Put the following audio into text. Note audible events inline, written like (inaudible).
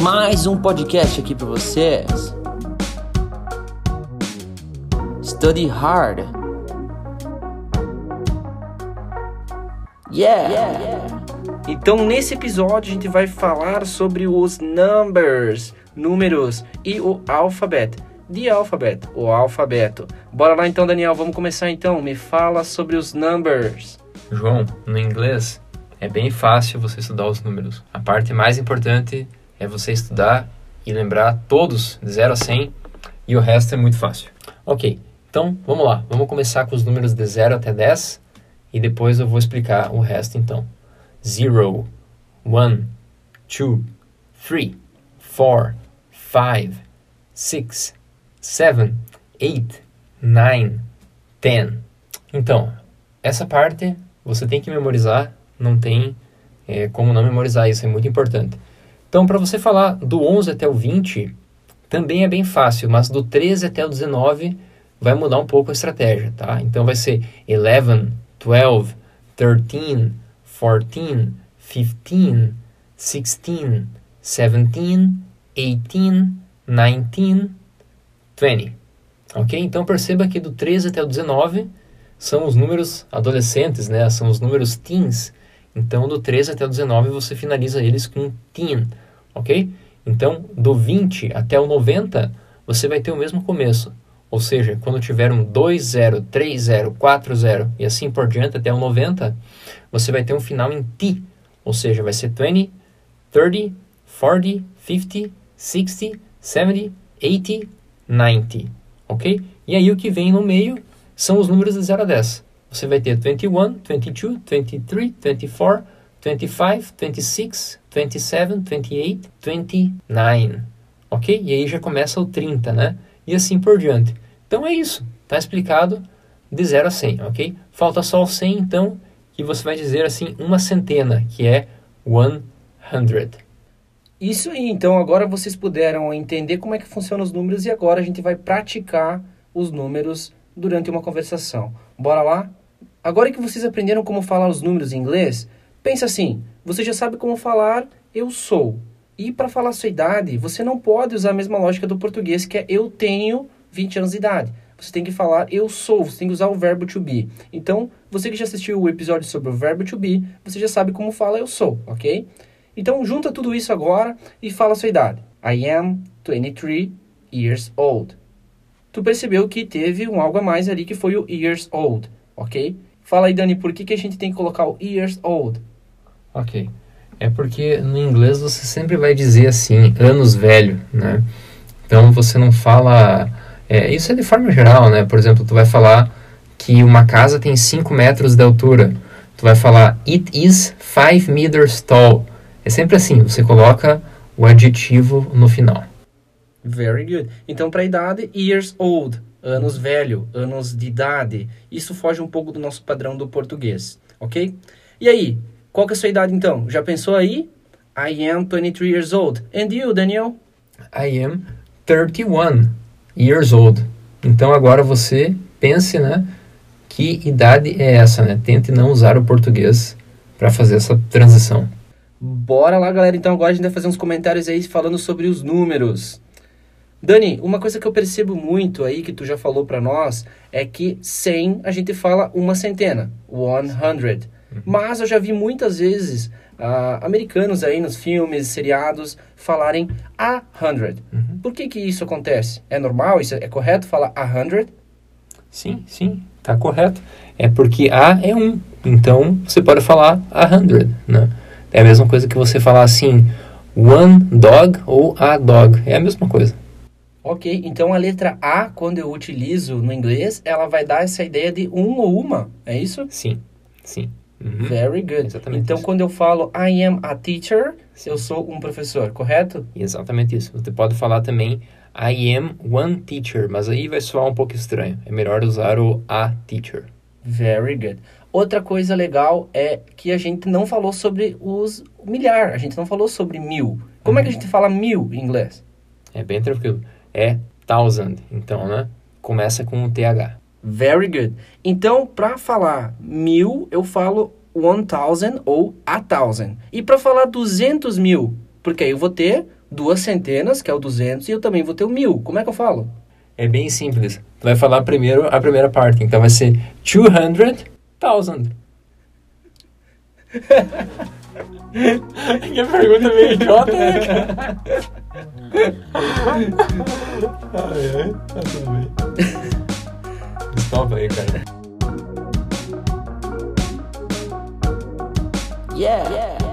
mais um podcast aqui para vocês. Study hard. Yeah. yeah. Então, nesse episódio, a gente vai falar sobre os numbers, números e o alfabeto. De alfabeto, o alfabeto. Bora lá então, Daniel, vamos começar então. Me fala sobre os numbers. João, no inglês é bem fácil você estudar os números. A parte mais importante é você estudar e lembrar todos de 0 a 100 e o resto é muito fácil. Ok, então vamos lá. Vamos começar com os números de 0 até 10 e depois eu vou explicar o resto então. 0, 1, 2, 3, 4, 5, 6, 7, 8, 9, 10. Então, essa parte você tem que memorizar, não tem é, como não memorizar isso, é muito importante. Então, para você falar do 11 até o 20, também é bem fácil, mas do 13 até o 19 vai mudar um pouco a estratégia, tá? Então vai ser 11, 12, 13, 14, 15, 16, 17, 18, 19, 20. Ok? Então perceba que do 13 até o 19 são os números adolescentes, né? São os números teens. Então do 13 até o 19 você finaliza eles com teen, ok? Então do 20 até o 90 você vai ter o mesmo começo. Ou seja, quando tiver um 2, 0, 3, 0, 4, 0 e assim por diante até o 90, você vai ter um final em T. Ou seja, vai ser 20, 30, 40, 50, 60, 70, 80, 90, ok? E aí o que vem no meio são os números de 0 a 10. Você vai ter 21, 22, 23, 24, 25, 26, 27, 28, 29, ok? E aí já começa o 30, né? E assim por diante. Então é isso, tá explicado de 0 a 100, ok? Falta só o 100, então, que você vai dizer assim uma centena, que é 100. Isso aí, então agora vocês puderam entender como é que funcionam os números e agora a gente vai praticar os números durante uma conversação. Bora lá? Agora que vocês aprenderam como falar os números em inglês, pensa assim, você já sabe como falar eu sou. E para falar sua idade, você não pode usar a mesma lógica do português, que é eu tenho 20 anos de idade. Você tem que falar eu sou, você tem que usar o verbo to be. Então, você que já assistiu o episódio sobre o verbo to be, você já sabe como fala eu sou, ok? Então, junta tudo isso agora e fala sua idade. I am 23 years old. Tu percebeu que teve um algo a mais ali que foi o years old, ok? Fala aí, Dani, por que, que a gente tem que colocar o years old? Ok. É porque no inglês você sempre vai dizer assim, anos velho, né? Então você não fala. É, isso é de forma geral, né? Por exemplo, tu vai falar que uma casa tem 5 metros de altura. Tu vai falar it is 5 meters tall. É sempre assim, você coloca o adjetivo no final. Very good. Então, para a idade, years old, anos velho, anos de idade. Isso foge um pouco do nosso padrão do português, ok? E aí, qual que é a sua idade então? Já pensou aí? I am 23 years old. And you, Daniel? I am 31 years old. Então agora você pense, né? Que idade é essa, né? Tente não usar o português para fazer essa transição. Bora lá, galera. Então agora a gente vai fazer uns comentários aí falando sobre os números. Dani, uma coisa que eu percebo muito aí, que tu já falou para nós, é que 100 a gente fala uma centena, 100. Uhum. Mas eu já vi muitas vezes uh, americanos aí nos filmes, seriados, falarem a 100. Uhum. Por que que isso acontece? É normal? Isso é correto falar a 100? Sim, sim, tá correto. É porque a é um, então você pode falar a 100, né? É a mesma coisa que você falar assim, one dog ou a dog. É a mesma coisa. Ok, então a letra A, quando eu utilizo no inglês, ela vai dar essa ideia de um ou uma, é isso? Sim, sim. Uhum. Very good. Exatamente então, isso. quando eu falo I am a teacher, sim. eu sou um professor, correto? Exatamente isso. Você pode falar também I am one teacher, mas aí vai soar um pouco estranho. É melhor usar o a teacher. Very good. Outra coisa legal é que a gente não falou sobre os milhar, a gente não falou sobre mil. Como uhum. é que a gente fala mil em inglês? É bem tranquilo. É thousand, então, né? Começa com o TH. Very good. Então, para falar mil, eu falo one thousand ou a thousand. E para falar duzentos mil, porque aí eu vou ter duas centenas, que é o 200, e eu também vou ter o mil. Como é que eu falo? É bem simples. Tu vai falar primeiro a primeira parte, então vai ser 200,000. (laughs) (laughs) que pergunta meio idiota, né, cara? ai, ai, tá tudo bem. Stop aí, cara. Yeah. yeah.